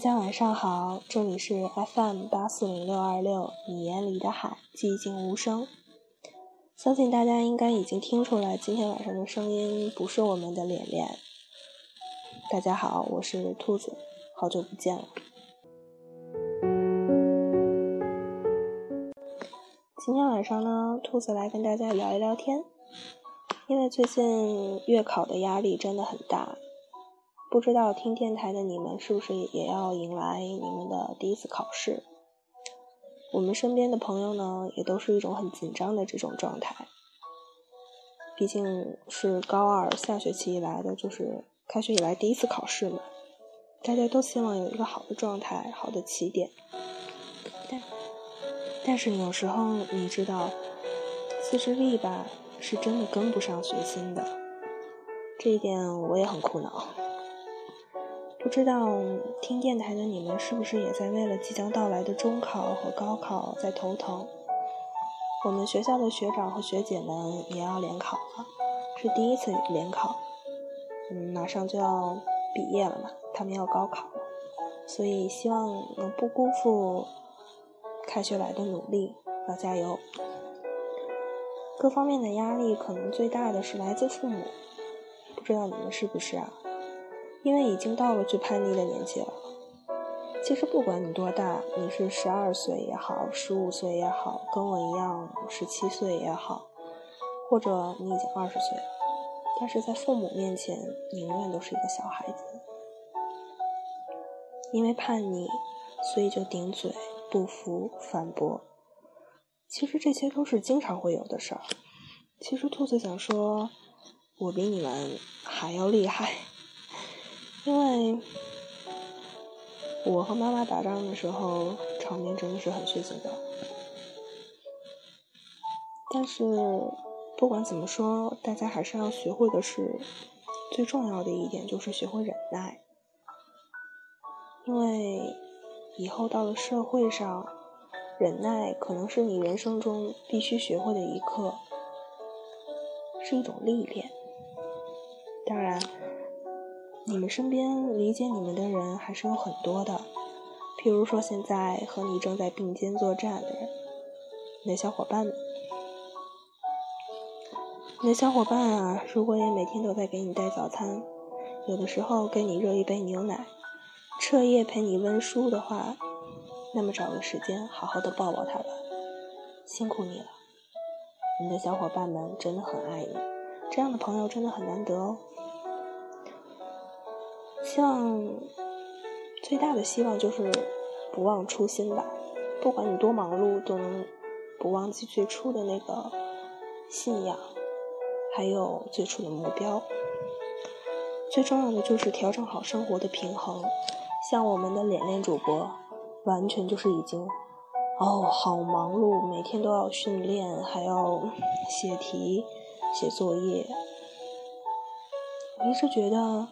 大家晚上好，这里是 FM 八四零六二六，你眼里的海，寂静无声。相信大家应该已经听出来，今天晚上的声音不是我们的脸脸。大家好，我是兔子，好久不见了。今天晚上呢，兔子来跟大家聊一聊天，因为最近月考的压力真的很大。不知道听电台的你们是不是也要迎来你们的第一次考试？我们身边的朋友呢，也都是一种很紧张的这种状态。毕竟是高二下学期以来的，就是开学以来第一次考试嘛，大家都希望有一个好的状态、好的起点。但但是有时候你知道，自制力吧，是真的跟不上学心的。这一点我也很苦恼。不知道听电台的你们是不是也在为了即将到来的中考和高考在头疼？我们学校的学长和学姐们也要联考了，是第一次联考，嗯，马上就要毕业了嘛，他们要高考了，所以希望能不辜负开学来的努力，要加油。各方面的压力可能最大的是来自父母，不知道你们是不是啊？因为已经到了最叛逆的年纪了。其实不管你多大，你是十二岁也好，十五岁也好，跟我一样十七岁也好，或者你已经二十岁了，但是在父母面前，你永远都是一个小孩子。因为叛逆，所以就顶嘴、不服、反驳。其实这些都是经常会有的事儿。其实兔子想说，我比你们还要厉害。因为我和妈妈打仗的时候，场面真的是很血腥的。但是不管怎么说，大家还是要学会的是最重要的一点，就是学会忍耐。因为以后到了社会上，忍耐可能是你人生中必须学会的一课，是一种历练。当然。你们身边理解你们的人还是有很多的，譬如说现在和你正在并肩作战的人，你的小伙伴们，你的小伙伴啊，如果也每天都在给你带早餐，有的时候给你热一杯牛奶，彻夜陪你温书的话，那么找个时间好好的抱抱他吧，辛苦你了，你的小伙伴们真的很爱你，这样的朋友真的很难得哦。希望最大的希望就是不忘初心吧。不管你多忙碌，都能不忘记最初的那个信仰，还有最初的目标。最重要的就是调整好生活的平衡。像我们的脸脸主播，完全就是已经哦，好忙碌，每天都要训练，还要写题、写作业。我一直觉得。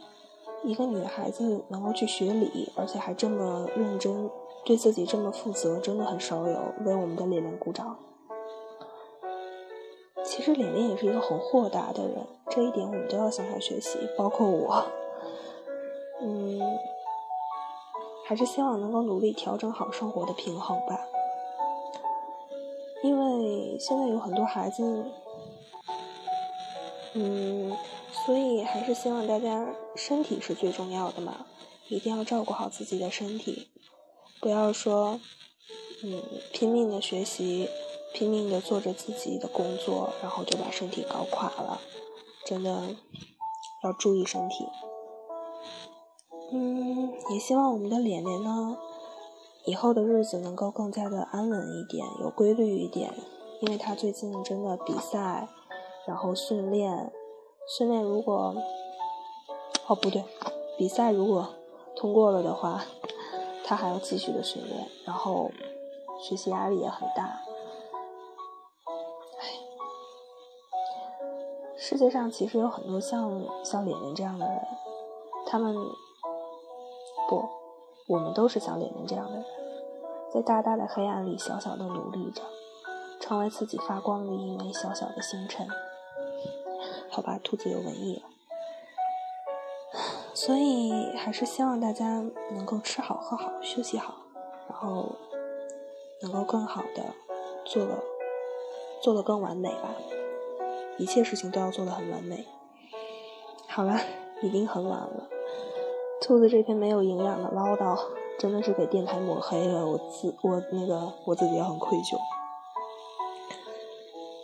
一个女孩子能够去学理，而且还这么认真，对自己这么负责，真的很少有。为我们的脸脸鼓掌。其实脸脸也是一个很豁达的人，这一点我们都要向他学习，包括我。嗯，还是希望能够努力调整好生活的平衡吧。因为现在有很多孩子，嗯。所以还是希望大家身体是最重要的嘛，一定要照顾好自己的身体，不要说，嗯，拼命的学习，拼命的做着自己的工作，然后就把身体搞垮了，真的要注意身体。嗯，也希望我们的脸脸呢，以后的日子能够更加的安稳一点，有规律一点，因为他最近真的比赛，然后训练。训练如果，哦不对，比赛如果通过了的话，他还要继续的训练，然后学习压力也很大。唉，世界上其实有很多像像脸脸这样的人，他们不，我们都是像脸脸这样的人，在大大的黑暗里小小的努力着，成为自己发光的一枚小小的星辰。好吧，兔子有文艺了。所以还是希望大家能够吃好、喝好、休息好，然后能够更好的做的做的更完美吧。一切事情都要做的很完美。好了，已经很晚了。兔子这篇没有营养的唠叨，真的是给电台抹黑了。我自我那个我自己也很愧疚。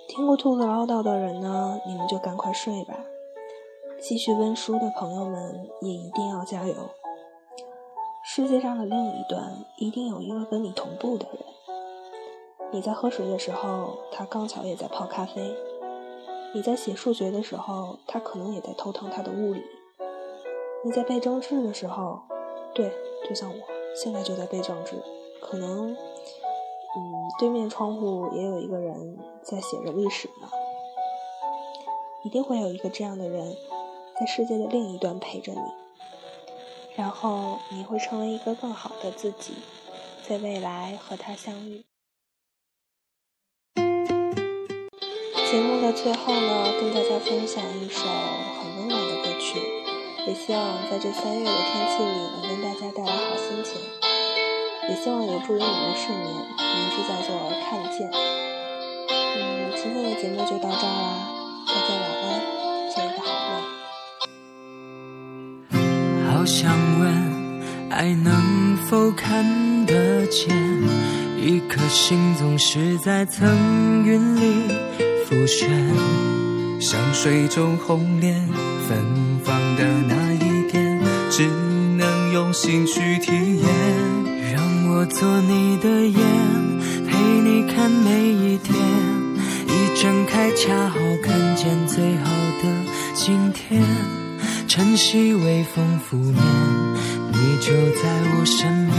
听过兔子唠叨的人呢，你们就赶快睡吧。继续温书的朋友们也一定要加油。世界上的另一端，一定有一个跟你同步的人。你在喝水的时候，他刚巧也在泡咖啡；你在写数学的时候，他可能也在偷疼他的物理；你在背政治的时候，对，就像我现在就在背政治，可能，嗯，对面窗户也有一个人在写着历史呢。一定会有一个这样的人。在世界的另一端陪着你，然后你会成为一个更好的自己，在未来和他相遇。节目的最后呢，跟大家分享一首很温暖的歌曲，也希望在这三月的天气里能跟大家带来好心情，也希望有助于你们睡眠。名字叫做《看见》。嗯，今天的节目就到这儿啦，大家晚安，好想问，爱能否看得见？一颗心总是在层云里浮悬，像水中红莲芬芳的那一点，只能用心去体验。让我做你的眼，陪你看每一天，一睁开恰好看见最好的今天。晨曦微风拂面，你就在我身边。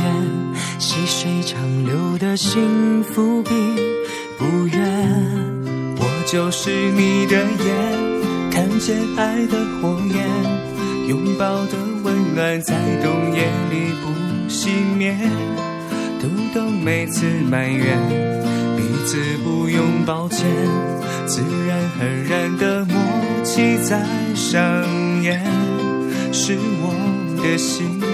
细水长流的幸福并不远，我就是你的眼，看见爱的火焰，拥抱的温暖在冬夜里不熄灭。读懂每次埋怨，彼此不用抱歉，自然而然的默契在上。是我的心愿。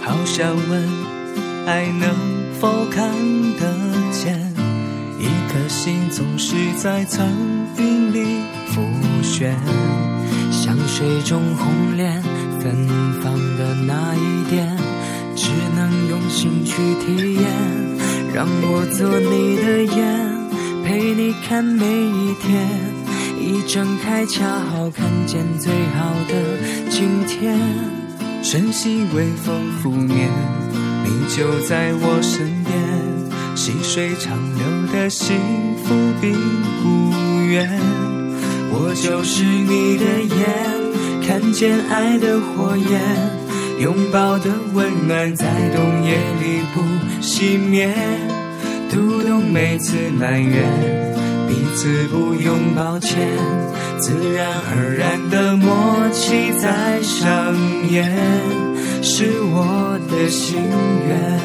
好想问，爱能否看得见？一颗心总是在层云里浮悬，像水中红莲芬芳的那一点。只能用心去体验，让我做你的眼，陪你看每一天。一睁开，恰好看见最好的今天。晨曦微风拂面，你就在我身边。细水长流的幸福并不远，我就是你的眼，看见爱的火焰。拥抱的温暖在冬夜里不熄灭，读懂每次埋怨，彼此不用抱歉，自然而然的默契在上演，是我的心愿。